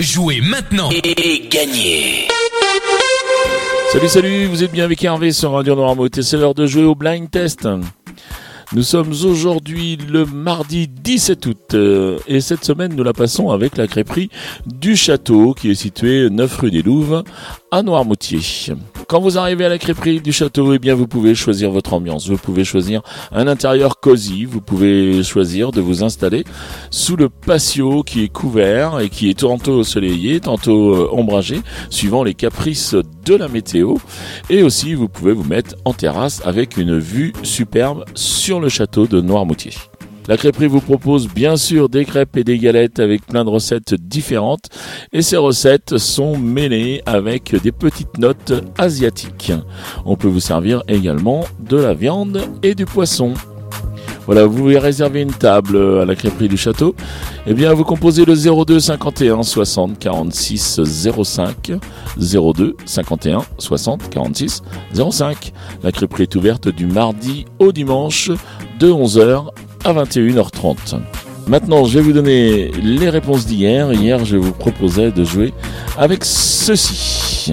Jouez maintenant et gagnez Salut, salut, vous êtes bien avec Hervé sur Radio Noirmouth et c'est l'heure de jouer au blind test. Nous sommes aujourd'hui le mardi 17 août euh, et cette semaine nous la passons avec la crêperie du château qui est située 9 rue des Louves à Noirmoutier. Quand vous arrivez à la crêperie du château, eh bien vous pouvez choisir votre ambiance. Vous pouvez choisir un intérieur cosy. Vous pouvez choisir de vous installer sous le patio qui est couvert et qui est tantôt soleillé, tantôt euh, ombragé, suivant les caprices de la météo. Et aussi, vous pouvez vous mettre en terrasse avec une vue superbe sur le château de Noirmoutier. La crêperie vous propose bien sûr des crêpes et des galettes avec plein de recettes différentes et ces recettes sont mêlées avec des petites notes asiatiques. On peut vous servir également de la viande et du poisson. Voilà, vous voulez réserver une table à la crêperie du château Eh bien, vous composez le 02 51 60 46 05 02 51 60 46 05. La crêperie est ouverte du mardi au dimanche de 11h à 21h30. Maintenant, je vais vous donner les réponses d'hier. Hier, je vous proposais de jouer avec ceci.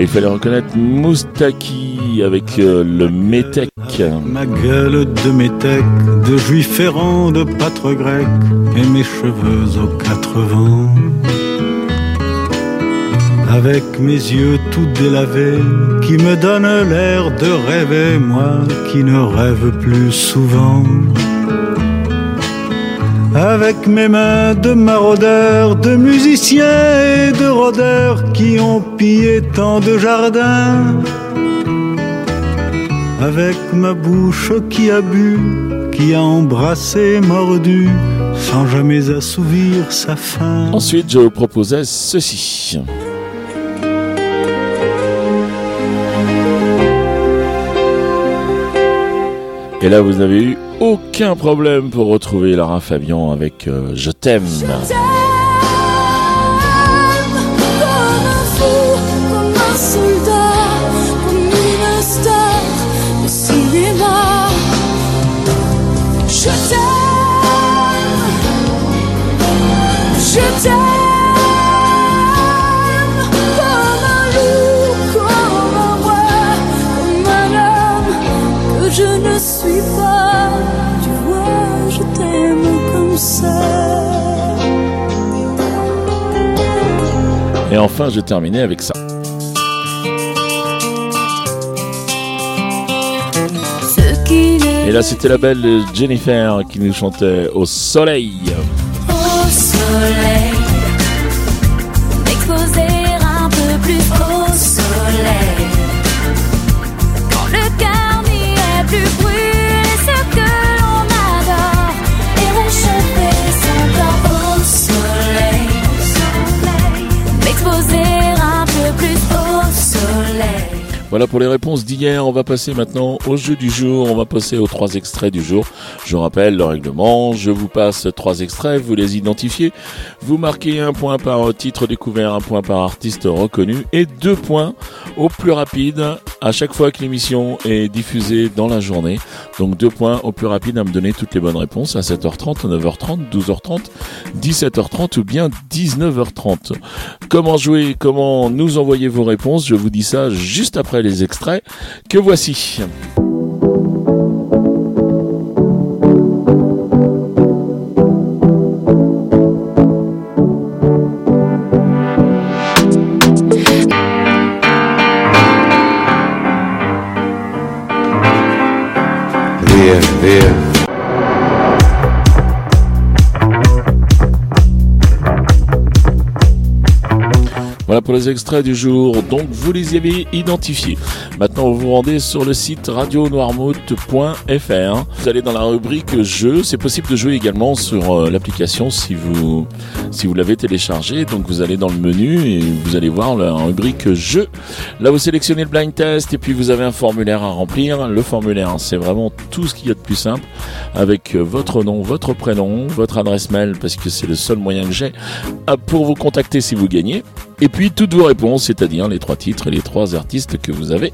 Il fallait reconnaître Moustaki avec euh, le métèque. Ma gueule de métèque, de juif errant, de pâtre grec, et mes cheveux aux quatre vents. Avec mes yeux tout délavés, qui me donnent l'air de rêver, moi qui ne rêve plus souvent. Avec mes mains de maraudeurs, de musiciens et de rôdeurs qui ont pillé tant de jardins. Avec ma bouche qui a bu, qui a embrassé, mordu, sans jamais assouvir sa faim. Ensuite, je proposais ceci. Et là, vous n'avez eu aucun problème pour retrouver Lara Fabian avec euh, Je t'aime. Et enfin, je terminais avec ça. Et là, c'était la belle Jennifer qui nous chantait au soleil. au soleil, Voilà pour les réponses d'hier. On va passer maintenant au jeu du jour. On va passer aux trois extraits du jour. Je rappelle le règlement. Je vous passe trois extraits. Vous les identifiez. Vous marquez un point par titre découvert, un point par artiste reconnu et deux points au plus rapide à chaque fois que l'émission est diffusée dans la journée. Donc deux points au plus rapide à me donner toutes les bonnes réponses à 7h30, 9h30, 12h30, 17h30 ou bien 19h30. Comment jouer, comment nous envoyer vos réponses, je vous dis ça juste après les extraits que voici. ferver. Voilà pour les extraits du jour. Donc vous les avez identifiés. Maintenant vous vous rendez sur le site radionoirmouth.fr. Vous allez dans la rubrique jeux. C'est possible de jouer également sur euh, l'application si vous si vous l'avez téléchargé. Donc vous allez dans le menu et vous allez voir la rubrique jeux. Là vous sélectionnez le blind test et puis vous avez un formulaire à remplir. Le formulaire c'est vraiment tout ce qu'il y a de plus simple avec votre nom, votre prénom, votre adresse mail parce que c'est le seul moyen que j'ai euh, pour vous contacter si vous gagnez. Et puis toutes vos réponses, c'est-à-dire les trois titres et les trois artistes que vous avez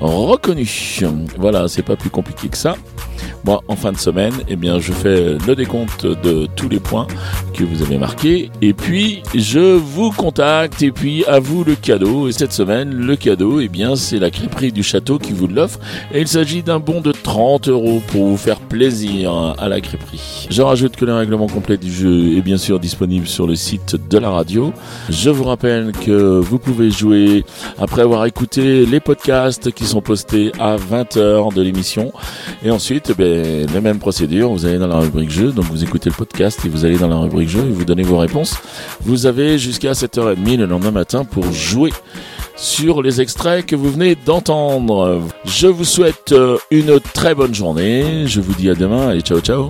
reconnus. Voilà, c'est pas plus compliqué que ça. Moi, en fin de semaine, eh bien, je fais le décompte de tous les points que vous avez marqués. Et puis, je vous contacte. Et puis, à vous le cadeau. Et cette semaine, le cadeau, eh bien, c'est la crêperie du château qui vous l'offre. Et il s'agit d'un bon de 30 euros pour vous faire plaisir à la crêperie. Je rajoute que le règlement complet du jeu est bien sûr disponible sur le site de la radio. Je vous rappelle que vous pouvez jouer après avoir écouté les podcasts qui sont postés à 20h de l'émission. Et ensuite, eh bien, la même procédure, vous allez dans la rubrique jeu, donc vous écoutez le podcast et vous allez dans la rubrique jeu et vous donnez vos réponses. Vous avez jusqu'à 7h30 le lendemain matin pour jouer sur les extraits que vous venez d'entendre. Je vous souhaite euh, une très bonne journée. Je vous dis à demain. Allez, ciao, ciao.